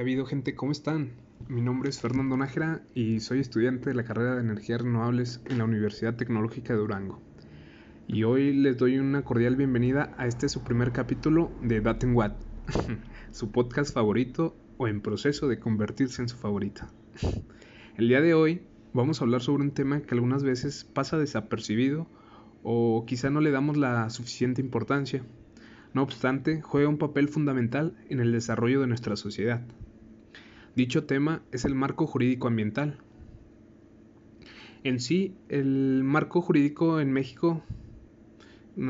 ¿Qué ha habido gente? ¿Cómo están? Mi nombre es Fernando Nájera y soy estudiante de la carrera de energías renovables en la Universidad Tecnológica de Durango. Y hoy les doy una cordial bienvenida a este su primer capítulo de Daten Watt, su podcast favorito o en proceso de convertirse en su favorita. El día de hoy vamos a hablar sobre un tema que algunas veces pasa desapercibido o quizá no le damos la suficiente importancia. No obstante, juega un papel fundamental en el desarrollo de nuestra sociedad. Dicho tema es el marco jurídico ambiental. En sí, el marco jurídico en México,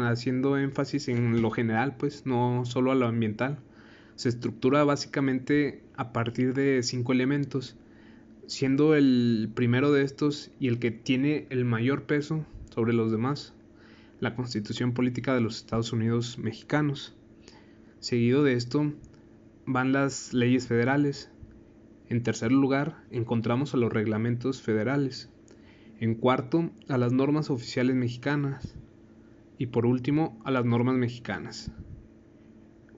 haciendo énfasis en lo general, pues no solo a lo ambiental, se estructura básicamente a partir de cinco elementos, siendo el primero de estos y el que tiene el mayor peso sobre los demás, la Constitución Política de los Estados Unidos Mexicanos. Seguido de esto van las leyes federales, en tercer lugar, encontramos a los reglamentos federales. En cuarto, a las normas oficiales mexicanas. Y por último, a las normas mexicanas.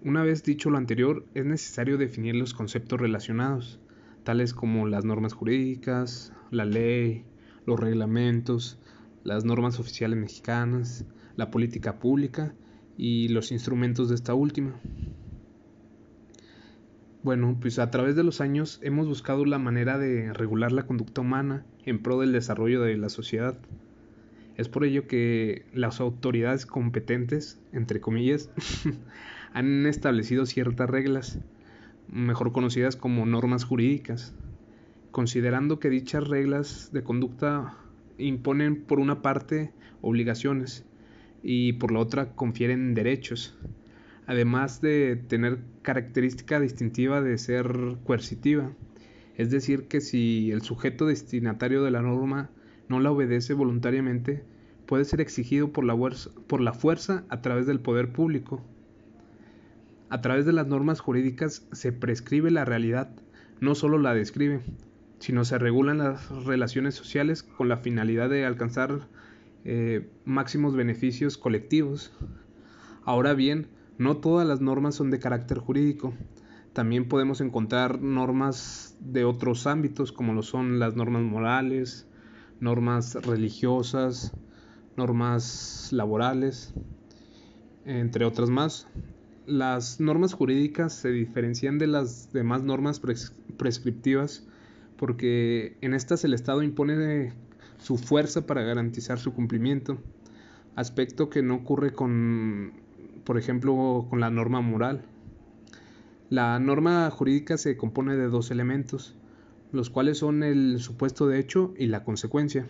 Una vez dicho lo anterior, es necesario definir los conceptos relacionados, tales como las normas jurídicas, la ley, los reglamentos, las normas oficiales mexicanas, la política pública y los instrumentos de esta última. Bueno, pues a través de los años hemos buscado la manera de regular la conducta humana en pro del desarrollo de la sociedad. Es por ello que las autoridades competentes, entre comillas, han establecido ciertas reglas, mejor conocidas como normas jurídicas, considerando que dichas reglas de conducta imponen por una parte obligaciones y por la otra confieren derechos además de tener característica distintiva de ser coercitiva. Es decir, que si el sujeto destinatario de la norma no la obedece voluntariamente, puede ser exigido por la, por la fuerza a través del poder público. A través de las normas jurídicas se prescribe la realidad, no solo la describe, sino se regulan las relaciones sociales con la finalidad de alcanzar eh, máximos beneficios colectivos. Ahora bien, no todas las normas son de carácter jurídico. También podemos encontrar normas de otros ámbitos, como lo son las normas morales, normas religiosas, normas laborales, entre otras más. Las normas jurídicas se diferencian de las demás normas prescriptivas porque en estas el Estado impone su fuerza para garantizar su cumplimiento, aspecto que no ocurre con por ejemplo, con la norma moral. La norma jurídica se compone de dos elementos, los cuales son el supuesto de hecho y la consecuencia.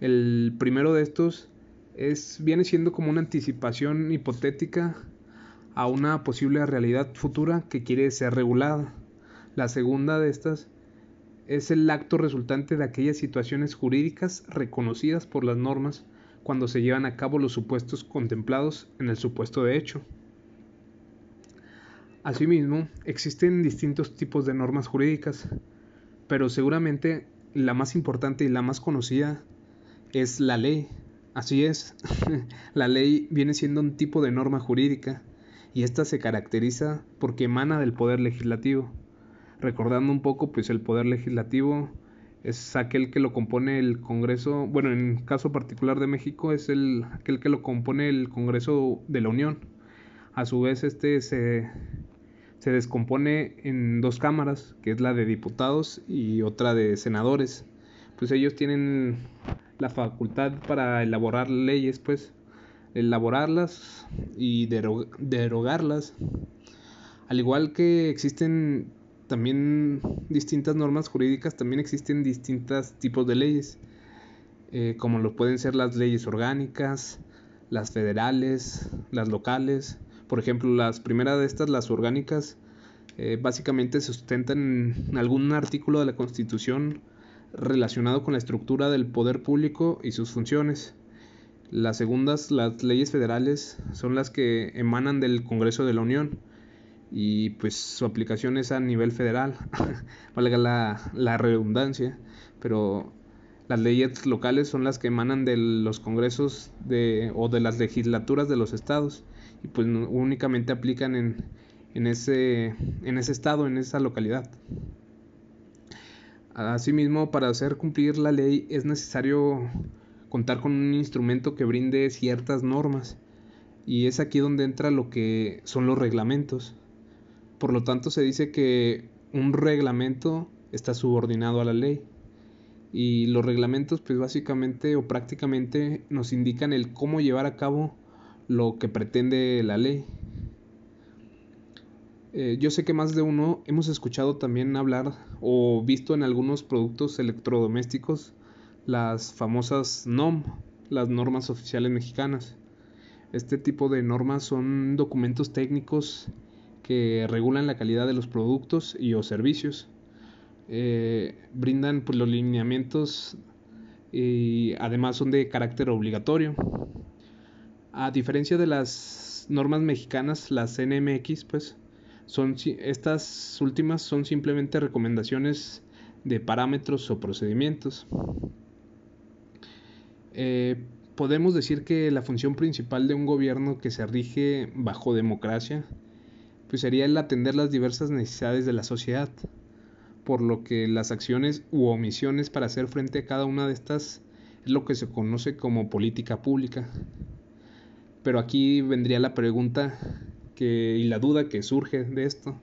El primero de estos es, viene siendo como una anticipación hipotética a una posible realidad futura que quiere ser regulada. La segunda de estas es el acto resultante de aquellas situaciones jurídicas reconocidas por las normas cuando se llevan a cabo los supuestos contemplados en el supuesto de hecho. Asimismo, existen distintos tipos de normas jurídicas, pero seguramente la más importante y la más conocida es la ley. Así es, la ley viene siendo un tipo de norma jurídica y esta se caracteriza porque emana del poder legislativo. Recordando un poco, pues el poder legislativo es aquel que lo compone el Congreso, bueno, en caso particular de México es el aquel que lo compone el Congreso de la Unión. A su vez este se, se descompone en dos cámaras, que es la de diputados y otra de senadores. Pues ellos tienen la facultad para elaborar leyes, pues elaborarlas y derogarlas. Al igual que existen también distintas normas jurídicas, también existen distintos tipos de leyes, eh, como lo pueden ser las leyes orgánicas, las federales, las locales. Por ejemplo, las primeras de estas, las orgánicas, eh, básicamente sustentan en algún artículo de la Constitución relacionado con la estructura del poder público y sus funciones. Las segundas, las leyes federales, son las que emanan del Congreso de la Unión y pues su aplicación es a nivel federal, valga la, redundancia, pero las leyes locales son las que emanan de los congresos de, o de las legislaturas de los estados y pues únicamente aplican en, en ese, en ese estado, en esa localidad. Asimismo, para hacer cumplir la ley es necesario contar con un instrumento que brinde ciertas normas y es aquí donde entra lo que son los reglamentos. Por lo tanto, se dice que un reglamento está subordinado a la ley. Y los reglamentos, pues básicamente o prácticamente nos indican el cómo llevar a cabo lo que pretende la ley. Eh, yo sé que más de uno hemos escuchado también hablar o visto en algunos productos electrodomésticos las famosas NOM, las normas oficiales mexicanas. Este tipo de normas son documentos técnicos que regulan la calidad de los productos y o servicios. Eh, brindan pues, los lineamientos y además son de carácter obligatorio. A diferencia de las normas mexicanas, las NMX, pues, son, estas últimas son simplemente recomendaciones de parámetros o procedimientos. Eh, podemos decir que la función principal de un gobierno que se rige bajo democracia pues sería el atender las diversas necesidades de la sociedad, por lo que las acciones u omisiones para hacer frente a cada una de estas es lo que se conoce como política pública. Pero aquí vendría la pregunta que, y la duda que surge de esto,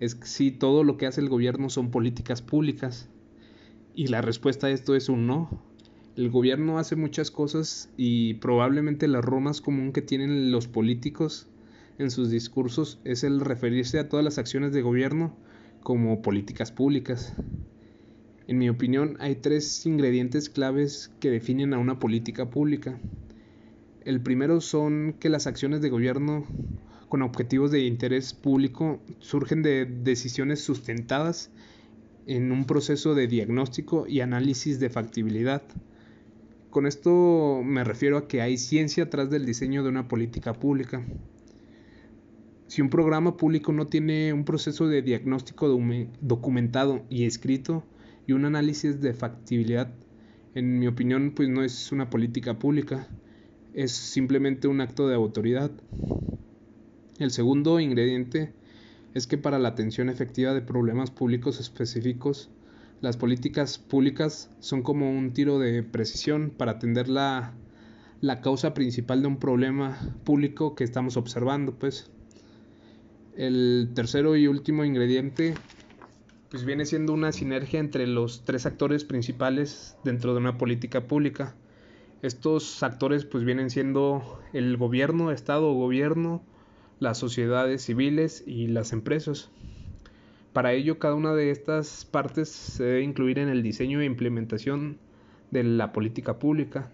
es si todo lo que hace el gobierno son políticas públicas. Y la respuesta a esto es un no. El gobierno hace muchas cosas y probablemente la error más común que tienen los políticos en sus discursos es el referirse a todas las acciones de gobierno como políticas públicas. En mi opinión, hay tres ingredientes claves que definen a una política pública. El primero son que las acciones de gobierno con objetivos de interés público surgen de decisiones sustentadas en un proceso de diagnóstico y análisis de factibilidad con esto me refiero a que hay ciencia atrás del diseño de una política pública. Si un programa público no tiene un proceso de diagnóstico documentado y escrito y un análisis de factibilidad, en mi opinión, pues no es una política pública, es simplemente un acto de autoridad. El segundo ingrediente es que para la atención efectiva de problemas públicos específicos, las políticas públicas son como un tiro de precisión para atender la, la causa principal de un problema público que estamos observando, pues. El tercero y último ingrediente pues viene siendo una sinergia entre los tres actores principales dentro de una política pública. Estos actores pues vienen siendo el gobierno, estado o gobierno, las sociedades civiles y las empresas. Para ello, cada una de estas partes se debe incluir en el diseño e implementación de la política pública,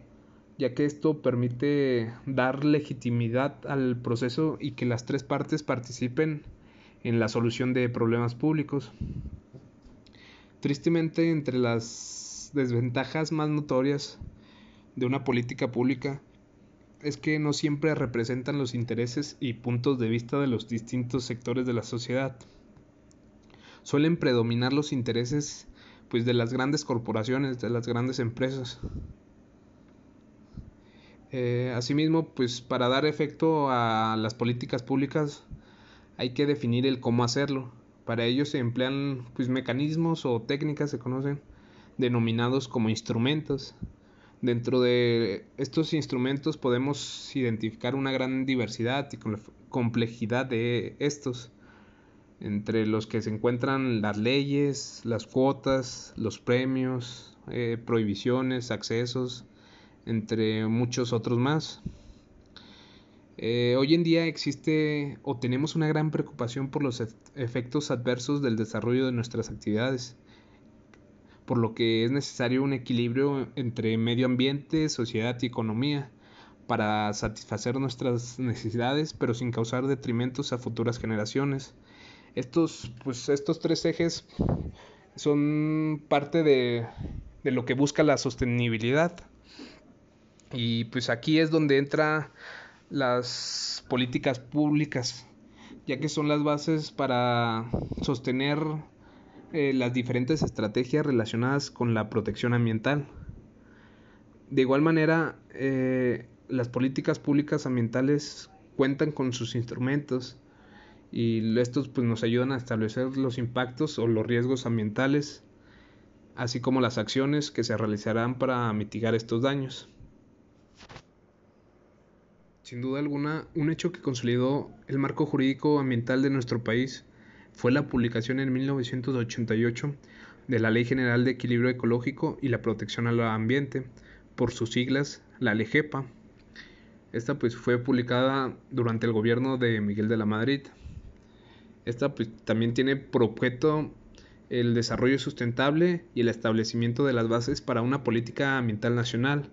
ya que esto permite dar legitimidad al proceso y que las tres partes participen en la solución de problemas públicos. Tristemente, entre las desventajas más notorias de una política pública es que no siempre representan los intereses y puntos de vista de los distintos sectores de la sociedad suelen predominar los intereses pues de las grandes corporaciones, de las grandes empresas. Eh, asimismo, pues para dar efecto a las políticas públicas hay que definir el cómo hacerlo. Para ello se emplean pues mecanismos o técnicas se conocen denominados como instrumentos. Dentro de estos instrumentos podemos identificar una gran diversidad y complejidad de estos entre los que se encuentran las leyes, las cuotas, los premios, eh, prohibiciones, accesos, entre muchos otros más. Eh, hoy en día existe o tenemos una gran preocupación por los efectos adversos del desarrollo de nuestras actividades, por lo que es necesario un equilibrio entre medio ambiente, sociedad y economía para satisfacer nuestras necesidades, pero sin causar detrimentos a futuras generaciones. Estos, pues, estos tres ejes son parte de, de lo que busca la sostenibilidad. Y pues aquí es donde entra las políticas públicas, ya que son las bases para sostener eh, las diferentes estrategias relacionadas con la protección ambiental. De igual manera, eh, las políticas públicas ambientales cuentan con sus instrumentos y estos pues nos ayudan a establecer los impactos o los riesgos ambientales, así como las acciones que se realizarán para mitigar estos daños. Sin duda alguna, un hecho que consolidó el marco jurídico ambiental de nuestro país fue la publicación en 1988 de la Ley General de Equilibrio Ecológico y la Protección al Ambiente, por sus siglas, la LEGEPA. Esta pues fue publicada durante el gobierno de Miguel de la Madrid. Esta pues, también tiene por objeto el desarrollo sustentable y el establecimiento de las bases para una política ambiental nacional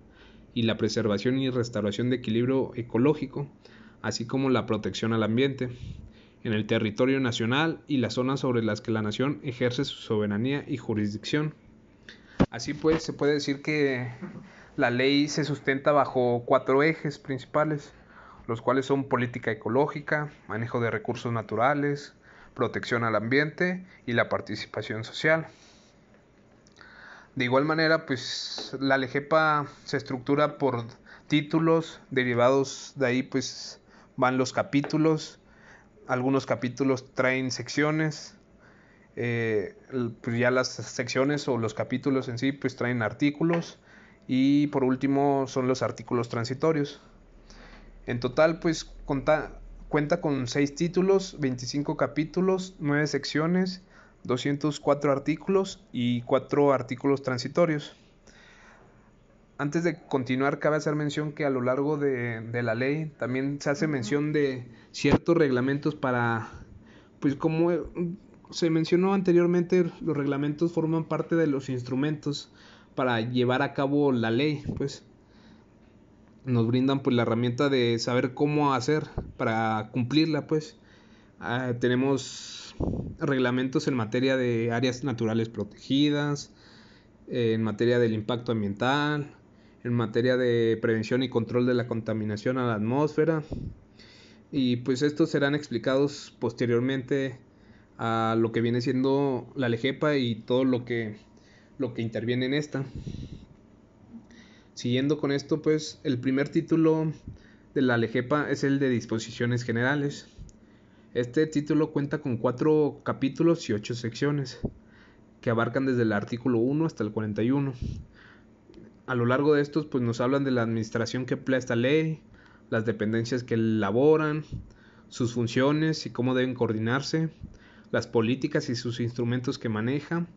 y la preservación y restauración de equilibrio ecológico, así como la protección al ambiente en el territorio nacional y las zonas sobre las que la nación ejerce su soberanía y jurisdicción. Así pues, se puede decir que la ley se sustenta bajo cuatro ejes principales, los cuales son política ecológica, manejo de recursos naturales, protección al ambiente y la participación social. De igual manera, pues la LEGEPA se estructura por títulos, derivados de ahí pues van los capítulos, algunos capítulos traen secciones, eh, pues ya las secciones o los capítulos en sí pues traen artículos y por último son los artículos transitorios. En total pues cuenta con 6 títulos, 25 capítulos, 9 secciones, 204 artículos y 4 artículos transitorios. Antes de continuar, cabe hacer mención que a lo largo de, la ley también se hace mención de ciertos reglamentos para, pues como se mencionó anteriormente, los reglamentos forman parte de los instrumentos para llevar a cabo la ley, pues. Nos brindan pues la herramienta de saber cómo hacer para cumplirla, pues. Ah, tenemos reglamentos en materia de áreas naturales protegidas, en materia del impacto ambiental, en materia de prevención y control de la contaminación a la atmósfera. Y pues estos serán explicados posteriormente a lo que viene siendo la LEGEPA y todo lo que, lo que interviene en esta. Siguiendo con esto, pues el primer título de la LEGEPA es el de disposiciones generales. Este título cuenta con cuatro capítulos y ocho secciones que abarcan desde el artículo 1 hasta el 41 a lo largo de estos pues nos hablan de la administración que emplea esta ley, las dependencias que elaboran, sus funciones y cómo deben coordinarse, las políticas y sus instrumentos que maneja,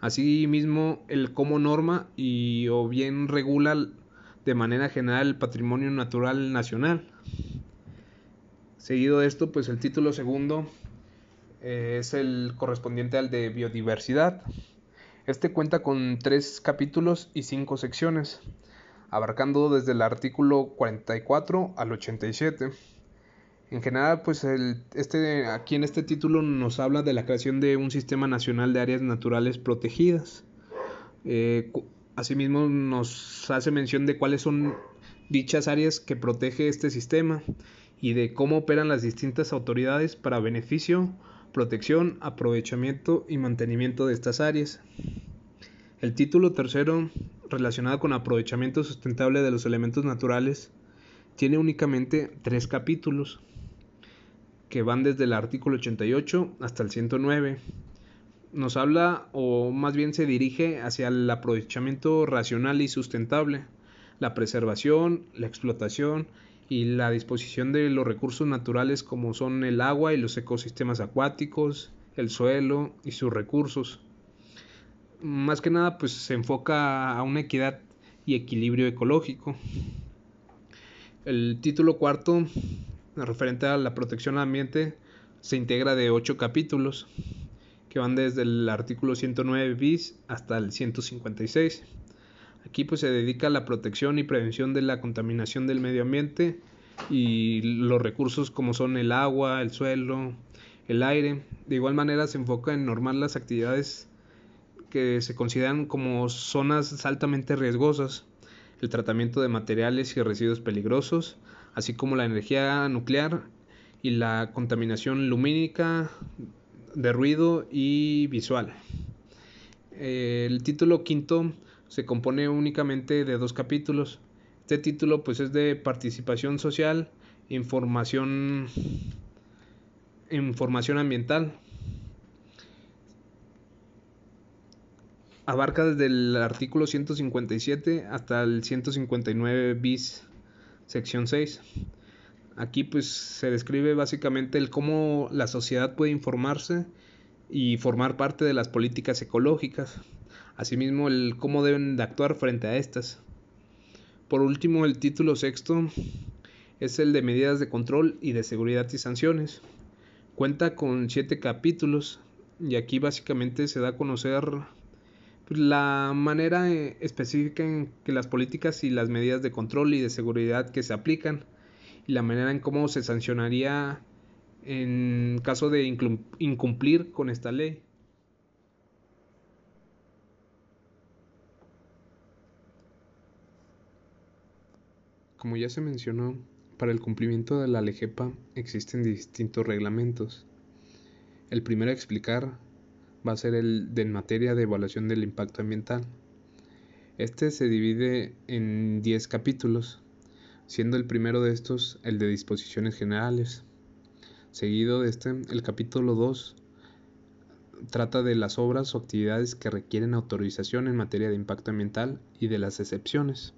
asimismo el cómo norma y o bien regula de manera general el patrimonio natural nacional. Seguido de esto, pues el título segundo eh, es el correspondiente al de biodiversidad. Este cuenta con tres capítulos y cinco secciones, abarcando desde el artículo 44 al 87. En general, pues el, este, aquí en este título nos habla de la creación de un sistema nacional de áreas naturales protegidas. Eh, asimismo, nos hace mención de cuáles son dichas áreas que protege este sistema y de cómo operan las distintas autoridades para beneficio protección, aprovechamiento y mantenimiento de estas áreas. El título tercero, relacionado con aprovechamiento sustentable de los elementos naturales, tiene únicamente tres capítulos, que van desde el artículo 88 hasta el 109. Nos habla, o más bien se dirige hacia el aprovechamiento racional y sustentable, la preservación, la explotación y la disposición de los recursos naturales como son el agua y los ecosistemas acuáticos, el suelo y sus recursos. Más que nada pues se enfoca a una equidad y equilibrio ecológico. El título cuarto, referente a la protección al ambiente, se integra de ocho capítulos que van desde el artículo 109 bis hasta el 156. Aquí pues se dedica a la protección y prevención de la contaminación del medio ambiente y los recursos como son el agua, el suelo, el aire. De igual manera se enfoca en normar las actividades que se consideran como zonas altamente riesgosas, el tratamiento de materiales y residuos peligrosos, así como la energía nuclear y la contaminación lumínica, de ruido y visual. El título quinto se compone únicamente de dos capítulos. Este título pues es de participación social, información información ambiental. Abarca desde el artículo 157 hasta el 159 bis, sección 6. Aquí pues se describe básicamente el cómo la sociedad puede informarse y formar parte de las políticas ecológicas, asimismo el cómo deben de actuar frente a estas. Por último, el título sexto es el de medidas de control y de seguridad y sanciones. Cuenta con siete capítulos y aquí básicamente se da a conocer pues, la manera eh, específica en que las políticas y las medidas de control y de seguridad que se aplican y la manera en cómo se sancionaría en caso de incumplir con esta ley. Como ya se mencionó, para el cumplimiento de la LEGEPA existen distintos reglamentos. El primero a explicar va a ser el de en materia de evaluación del impacto ambiental. Este se divide en 10 capítulos, siendo el primero de estos el de disposiciones generales. Seguido de este, el capítulo 2 trata de las obras o actividades que requieren autorización en materia de impacto ambiental y de las excepciones.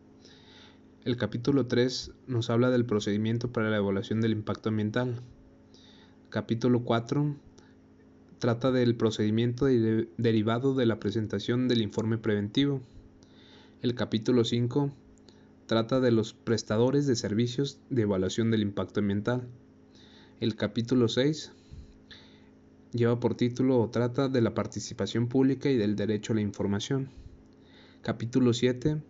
El capítulo 3 nos habla del procedimiento para la evaluación del impacto ambiental. Capítulo 4 trata del procedimiento derivado de la presentación del informe preventivo. El capítulo 5 trata de los prestadores de servicios de evaluación del impacto ambiental. El capítulo 6 lleva por título o trata de la participación pública y del derecho a la información. Capítulo 7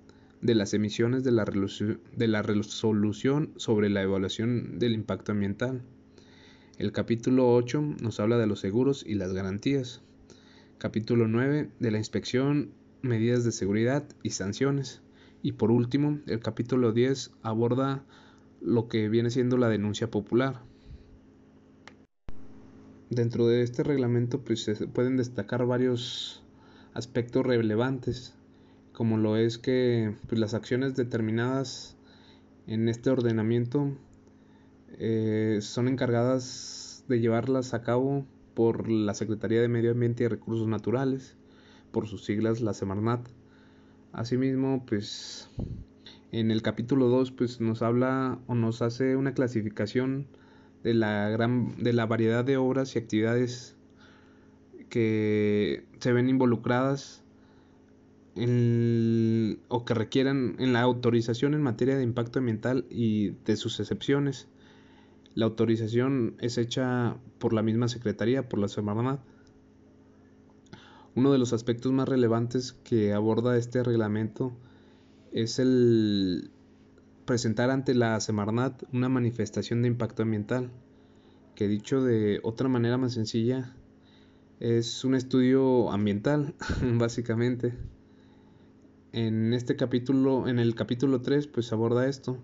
de las emisiones de la, de la resolución sobre la evaluación del impacto ambiental. El capítulo 8 nos habla de los seguros y las garantías. Capítulo 9 de la inspección, medidas de seguridad y sanciones. Y por último, el capítulo 10 aborda lo que viene siendo la denuncia popular. Dentro de este reglamento pues, se pueden destacar varios aspectos relevantes como lo es que pues, las acciones determinadas en este ordenamiento eh, son encargadas de llevarlas a cabo por la Secretaría de Medio Ambiente y Recursos Naturales, por sus siglas la Semarnat. Asimismo, pues en el capítulo 2 pues nos habla o nos hace una clasificación de la gran de la variedad de obras y actividades que se ven involucradas o que requieran en la autorización en materia de impacto ambiental y de sus excepciones. La autorización es hecha por la misma Secretaría, por la Semarnat. Uno de los aspectos más relevantes que aborda este reglamento es el presentar ante la Semarnat una manifestación de impacto ambiental, que dicho de otra manera más sencilla, es un estudio ambiental, básicamente en este capítulo, en el capítulo 3, pues aborda esto.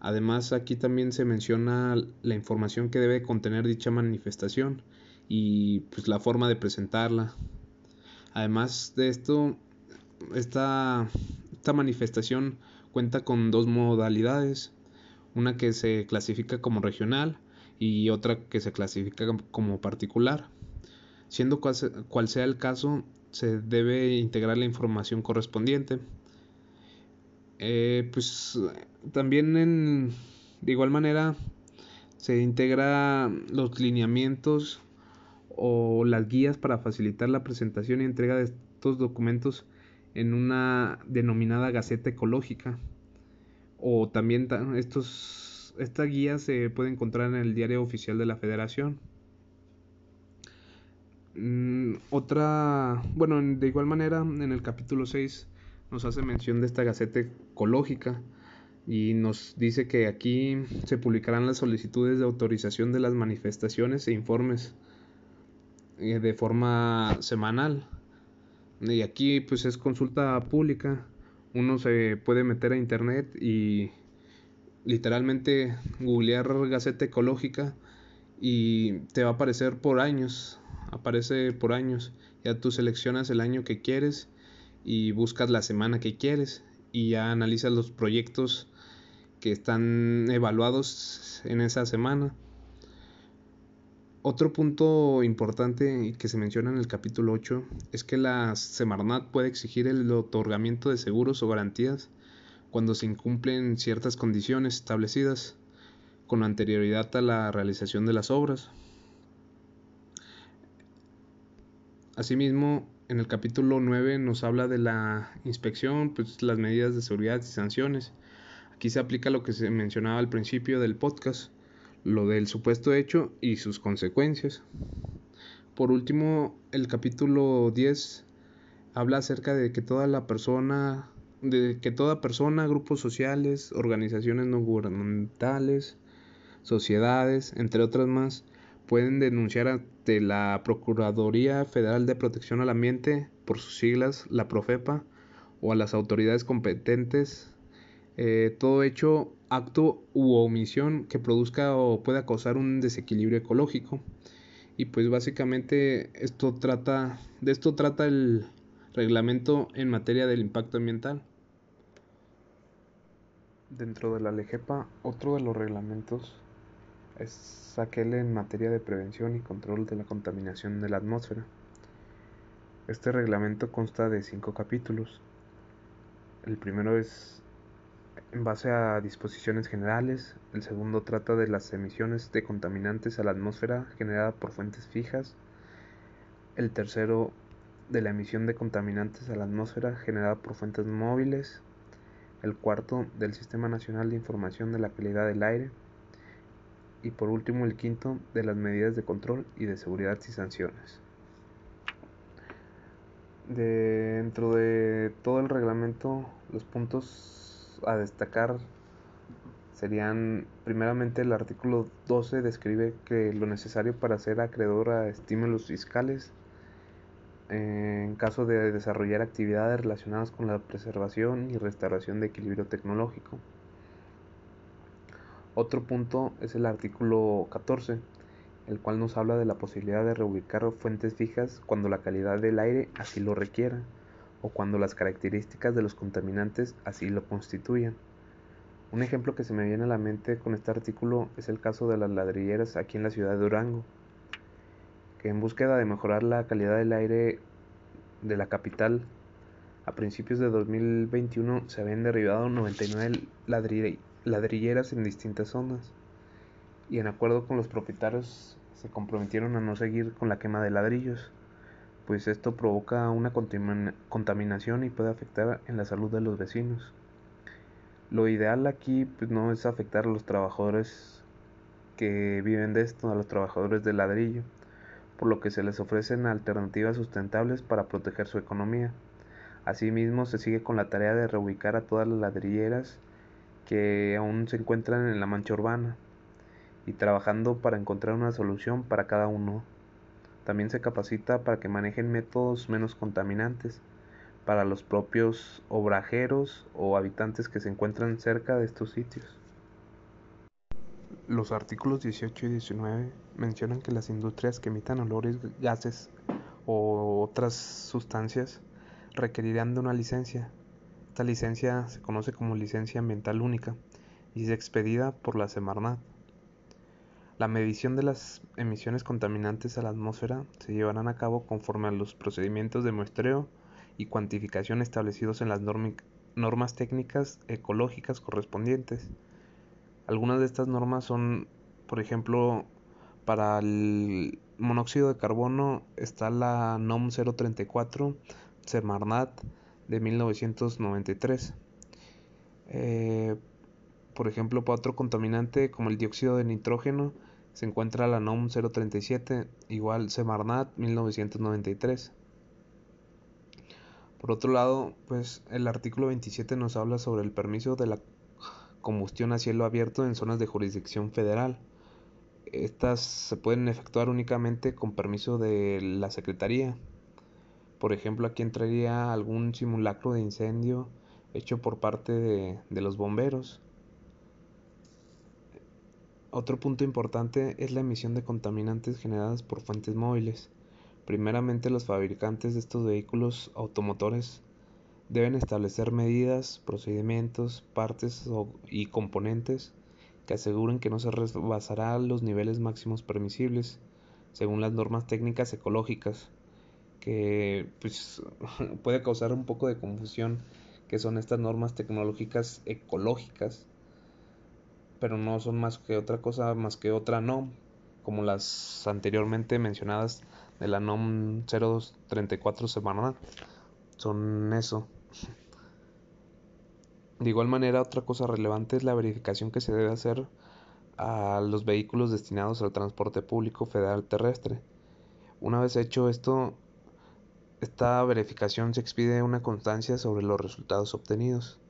Además, aquí también se menciona la información que debe contener dicha manifestación y pues la forma de presentarla. Además de esto, esta, esta manifestación cuenta con dos modalidades, una que se clasifica como regional y otra que se clasifica como particular. Siendo cual sea el caso, se debe integrar la información correspondiente. Eh, pues también en, de igual manera se integra los lineamientos o las guías para facilitar la presentación y entrega de estos documentos en una denominada Gaceta Ecológica. O también estos, esta guía se puede encontrar en el diario oficial de la Federación. Mm, otra, bueno, de igual manera, en el capítulo 6 nos hace mención de esta Gaceta Ecológica y nos dice que aquí se publicarán las solicitudes de autorización de las manifestaciones e informes eh, de forma semanal. Y aquí pues es consulta pública. Uno se puede meter a internet y literalmente googlear Gaceta Ecológica y te va a aparecer por años aparece por años. Ya tú seleccionas el año que quieres y buscas la semana que quieres y ya analizas los proyectos que están evaluados en esa semana. Otro punto importante que se menciona en el capítulo 8 es que la Semarnat puede exigir el otorgamiento de seguros o garantías cuando se incumplen ciertas condiciones establecidas con anterioridad a la realización de las obras. Asimismo, en el capítulo 9 nos habla de la inspección, pues las medidas de seguridad y sanciones. Aquí se aplica lo que se mencionaba al principio del podcast, lo del supuesto hecho y sus consecuencias. Por último, el capítulo 10 habla acerca de que toda la persona de que toda persona, grupos sociales, organizaciones no gubernamentales, sociedades, entre otras más, pueden denunciar ante la Procuraduría Federal de Protección al Ambiente, por sus siglas, la Profepa, o a las autoridades competentes, eh, todo hecho, acto u omisión que produzca o pueda causar un desequilibrio ecológico. Y pues básicamente esto trata, de esto trata el reglamento en materia del impacto ambiental. Dentro de la LEGEPA, otro de los reglamentos es aquel en materia de prevención y control de la contaminación de la atmósfera. Este reglamento consta de cinco capítulos. El primero es en base a disposiciones generales, el segundo trata de las emisiones de contaminantes a la atmósfera generada por fuentes fijas, el tercero de la emisión de contaminantes a la atmósfera generada por fuentes móviles, el cuarto del Sistema Nacional de Información de la Calidad del Aire y por último el quinto de las medidas de control y de seguridad y sanciones. Dentro de todo el reglamento, los puntos a destacar serían primeramente el artículo 12 describe que lo necesario para ser acreedor a estímulos fiscales en caso de desarrollar actividades relacionadas con la preservación y restauración de equilibrio tecnológico. Otro punto es el artículo 14, el cual nos habla de la posibilidad de reubicar fuentes fijas cuando la calidad del aire así lo requiera o cuando las características de los contaminantes así lo constituyan. Un ejemplo que se me viene a la mente con este artículo es el caso de las ladrilleras aquí en la ciudad de Durango que en búsqueda de mejorar la calidad del aire de la capital, a principios de 2021 se habían derribado 99 ladrilleras en distintas zonas y en acuerdo con los propietarios se comprometieron a no seguir con la quema de ladrillos, pues esto provoca una contaminación y puede afectar en la salud de los vecinos. Lo ideal aquí pues, no es afectar a los trabajadores que viven de esto, a los trabajadores de ladrillo, por lo que se les ofrecen alternativas sustentables para proteger su economía. Asimismo, se sigue con la tarea de reubicar a todas las ladrilleras que aún se encuentran en la mancha urbana y trabajando para encontrar una solución para cada uno. También se capacita para que manejen métodos menos contaminantes para los propios obrajeros o habitantes que se encuentran cerca de estos sitios. Los artículos 18 y 19 mencionan que las industrias que emitan olores, gases o otras sustancias requerirán de una licencia. Esta licencia se conoce como licencia ambiental única y es expedida por la Semarnat. La medición de las emisiones contaminantes a la atmósfera se llevarán a cabo conforme a los procedimientos de muestreo y cuantificación establecidos en las normas técnicas ecológicas correspondientes. Algunas de estas normas son, por ejemplo, para el monóxido de carbono está la NOM 034 Semarnat de 1993. Eh, por ejemplo, para otro contaminante como el dióxido de nitrógeno se encuentra la NOM 037, igual Semarnat 1993. Por otro lado, pues el artículo 27 nos habla sobre el permiso de la combustión a cielo abierto en zonas de jurisdicción federal. Estas se pueden efectuar únicamente con permiso de la Secretaría. Por ejemplo, aquí entraría algún simulacro de incendio hecho por parte de, de los bomberos. Otro punto importante es la emisión de contaminantes generadas por fuentes móviles. Primeramente los fabricantes de estos vehículos automotores Deben establecer medidas, procedimientos, partes y componentes que aseguren que no se rebasará los niveles máximos permisibles según las normas técnicas ecológicas, que pues puede causar un poco de confusión que son estas normas tecnológicas ecológicas, pero no son más que otra cosa más que otra NOM, como las anteriormente mencionadas de la NOM 0234 Semanal. Son eso. De igual manera, otra cosa relevante es la verificación que se debe hacer a los vehículos destinados al transporte público federal terrestre. Una vez hecho esto, esta verificación se expide una constancia sobre los resultados obtenidos.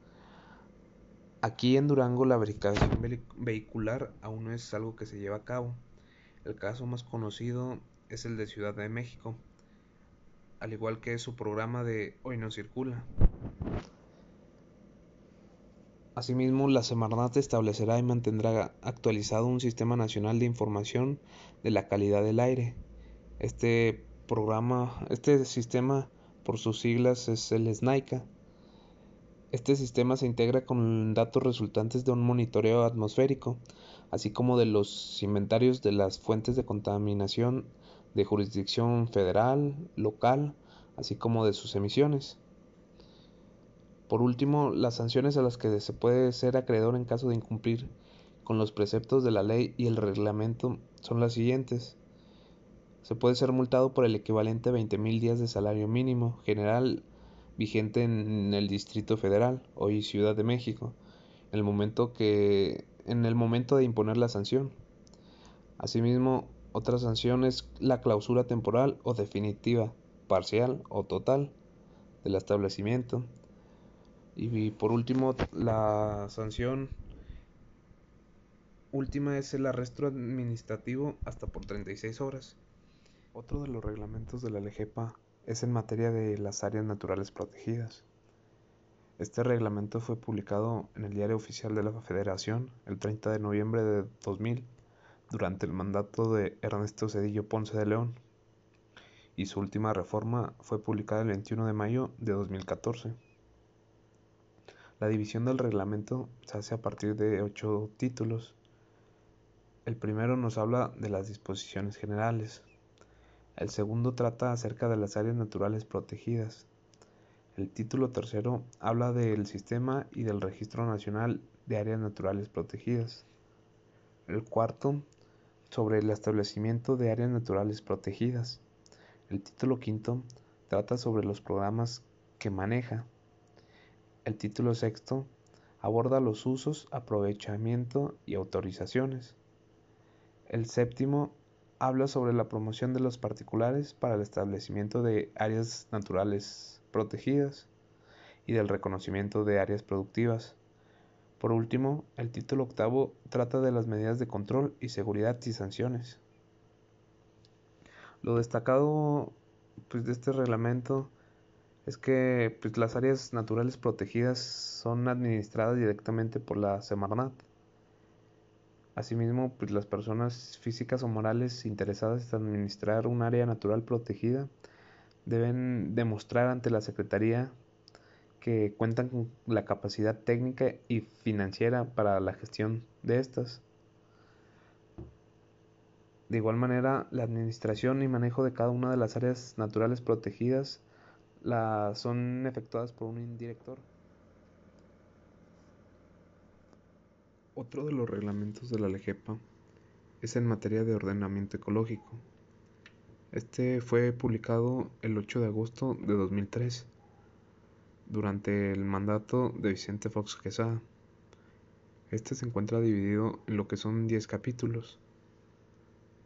Aquí en Durango la verificación vehicular aún no es algo que se lleva a cabo. El caso más conocido es el de Ciudad de México, al igual que su programa de Hoy no circula. Asimismo, la Semarnat establecerá y mantendrá actualizado un sistema nacional de información de la calidad del aire. Este programa, este sistema por sus siglas es el SNAICA. Este sistema se integra con datos resultantes de un monitoreo atmosférico, así como de los inventarios de las fuentes de contaminación de jurisdicción federal, local, así como de sus emisiones. Por último, las sanciones a las que se puede ser acreedor en caso de incumplir con los preceptos de la ley y el reglamento son las siguientes. Se puede ser multado por el equivalente a 20.000 días de salario mínimo general vigente en el Distrito Federal, hoy Ciudad de México, en el momento que en el momento de imponer la sanción. Asimismo, otra sanción es la clausura temporal o definitiva, parcial o total del establecimiento y por último, la sanción última es el arresto administrativo hasta por 36 horas. Otro de los reglamentos de la LGPA es en materia de las áreas naturales protegidas. Este reglamento fue publicado en el Diario Oficial de la Federación el 30 de noviembre de 2000 durante el mandato de Ernesto Cedillo Ponce de León y su última reforma fue publicada el 21 de mayo de 2014. La división del reglamento se hace a partir de ocho títulos. El primero nos habla de las disposiciones generales. El segundo trata acerca de las áreas naturales protegidas. El título tercero habla del sistema y del registro nacional de áreas naturales protegidas. El cuarto sobre el establecimiento de áreas naturales protegidas. El título quinto trata sobre los programas que maneja. El título sexto aborda los usos, aprovechamiento y autorizaciones. El séptimo habla sobre la promoción de los particulares para el establecimiento de áreas naturales protegidas y del reconocimiento de áreas productivas. Por último, el título octavo trata de las medidas de control y seguridad y sanciones. Lo destacado pues, de este reglamento es que pues, las áreas naturales protegidas son administradas directamente por la Semarnat. Asimismo, pues, las personas físicas o morales interesadas en administrar un área natural protegida deben demostrar ante la Secretaría que cuentan con la capacidad técnica y financiera para la gestión de estas. De igual manera, la administración y manejo de cada una de las áreas naturales protegidas la, son efectuadas por un director. Otro de los reglamentos de la LEGEPA es en materia de ordenamiento ecológico. Este fue publicado el 8 de agosto de 2003 durante el mandato de Vicente Fox Quesada. Este se encuentra dividido en lo que son 10 capítulos.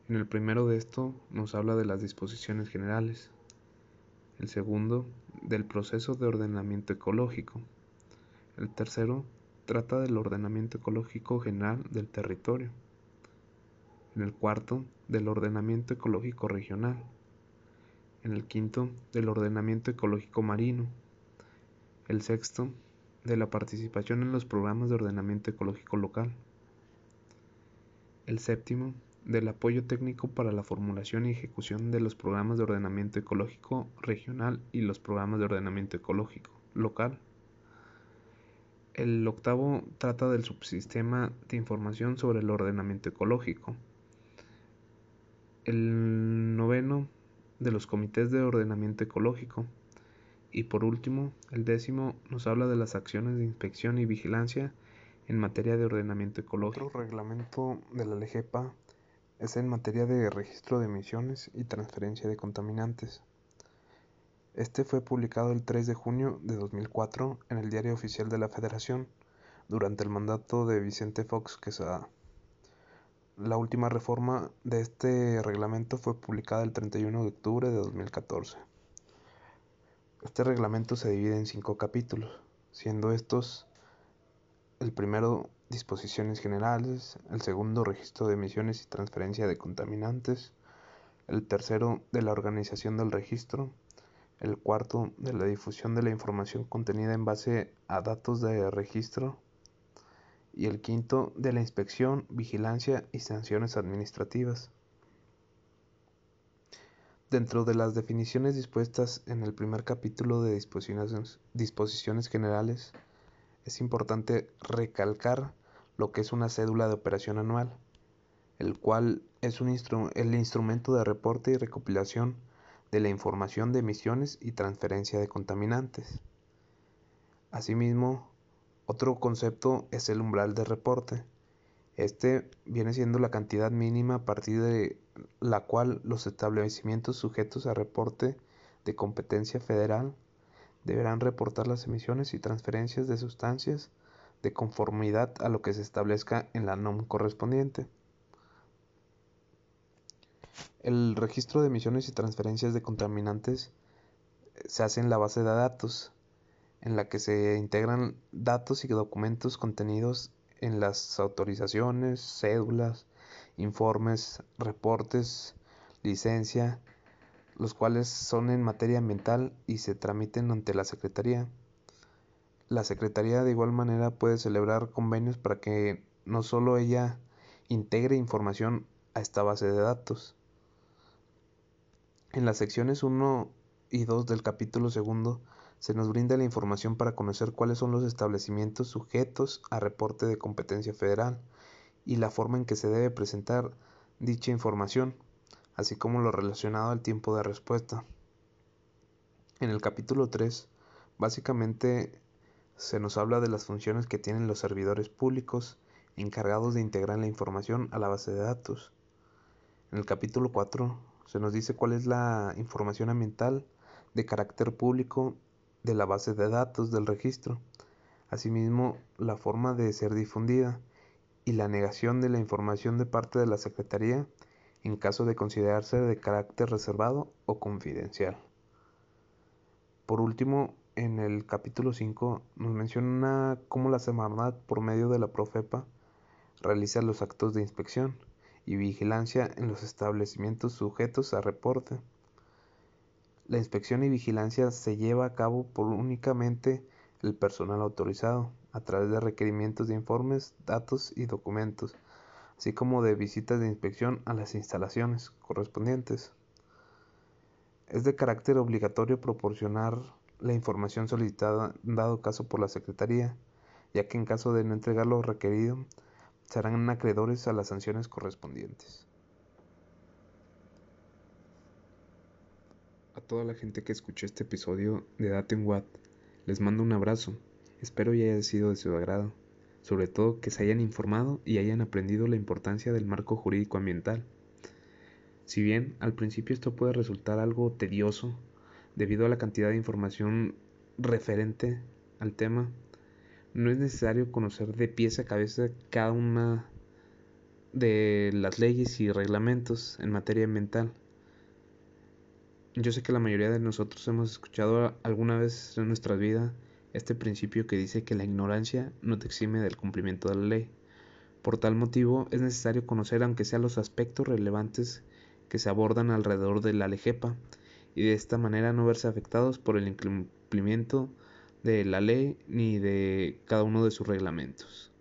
En el primero de esto nos habla de las disposiciones generales, el segundo del proceso de ordenamiento ecológico. El tercero trata del ordenamiento ecológico general del territorio. En el cuarto, del ordenamiento ecológico regional. En el quinto, del ordenamiento ecológico marino. El sexto, de la participación en los programas de ordenamiento ecológico local. El séptimo, del apoyo técnico para la formulación y ejecución de los programas de ordenamiento ecológico regional y los programas de ordenamiento ecológico local. El octavo trata del subsistema de información sobre el ordenamiento ecológico. el noveno de los comités de ordenamiento ecológico. Y por último, el décimo nos habla de las acciones de inspección y vigilancia en materia de ordenamiento ecológico. Otro reglamento de la LGEPA es en materia de registro de emisiones y transferencia de contaminantes. Este fue publicado el 3 de junio de 2004 en el Diario Oficial de la Federación durante el mandato de Vicente Fox Quesada. La última reforma de este reglamento fue publicada el 31 de octubre de 2014. Este reglamento se divide en cinco capítulos, siendo estos el primero disposiciones generales, el segundo registro de emisiones y transferencia de contaminantes, el tercero de la organización del registro, el cuarto de la difusión de la información contenida en base a datos de registro, y el quinto de la inspección, vigilancia y sanciones administrativas. Dentro de las definiciones dispuestas en el primer capítulo de disposiciones, generales, es importante recalcar lo que es una cédula de operación anual, el cual es el instrumento de reporte y recopilación de la información de emisiones y transferencia de contaminantes. Asimismo, otro concepto es el umbral de reporte. Este viene siendo la cantidad mínima a partir de la cual los establecimientos sujetos a reporte de competencia federal deberán reportar las emisiones y transferencias de sustancias de conformidad a lo que se establezca en la NOM correspondiente. El registro de emisiones y transferencias de contaminantes se hace en la base de datos en la que se integran datos y documentos contenidos en las autorizaciones, cédulas, informes, reportes, licencia, los cuales son en materia ambiental y se tramiten ante la Secretaría. La Secretaría de igual manera puede celebrar convenios para que no solo ella integre información a esta base de datos. En las secciones 1 y 2 del capítulo segundo se nos brinda la información para conocer cuáles son los establecimientos sujetos a reporte de competencia federal y la forma en que se debe presentar dicha información, así como lo relacionado al tiempo de respuesta. En el capítulo 3, básicamente se nos habla de las funciones que tienen los servidores públicos encargados de integrar la información a la base de datos. En el capítulo 4 se nos dice cuál es la información ambiental de carácter público de la base de datos del registro, asimismo la forma de ser difundida y la negación de la información de parte de la Secretaría en caso de considerarse de carácter reservado o confidencial. Por último, en el capítulo 5 nos menciona cómo la Semarnat por medio de la Profepa realiza los actos de inspección y vigilancia en los establecimientos sujetos a reporte la inspección y vigilancia se lleva a cabo por únicamente el personal autorizado, a través de requerimientos de informes, datos y documentos, así como de visitas de inspección a las instalaciones correspondientes. Es de carácter obligatorio proporcionar la información solicitada dado caso por la Secretaría, ya que en caso de no entregar lo requerido, serán acreedores a las sanciones correspondientes. a toda la gente que escuchó este episodio de Date Watt. Les mando un abrazo. Espero ya haya sido de su agrado. Sobre todo que se hayan informado y hayan aprendido la importancia del marco jurídico ambiental. Si bien al principio esto puede resultar algo tedioso debido a la cantidad de información referente al tema, no es necesario conocer de pies a cabeza cada una de las leyes y reglamentos en materia ambiental yo sé que la mayoría de nosotros hemos escuchado alguna vez en nuestra vida este principio que dice que la ignorancia no te exime del cumplimiento de la ley. Por tal motivo es necesario conocer aunque sea los aspectos relevantes que se abordan alrededor de la LGEPA y de esta manera no verse afectados por el incumplimiento de la ley ni de cada uno de sus reglamentos.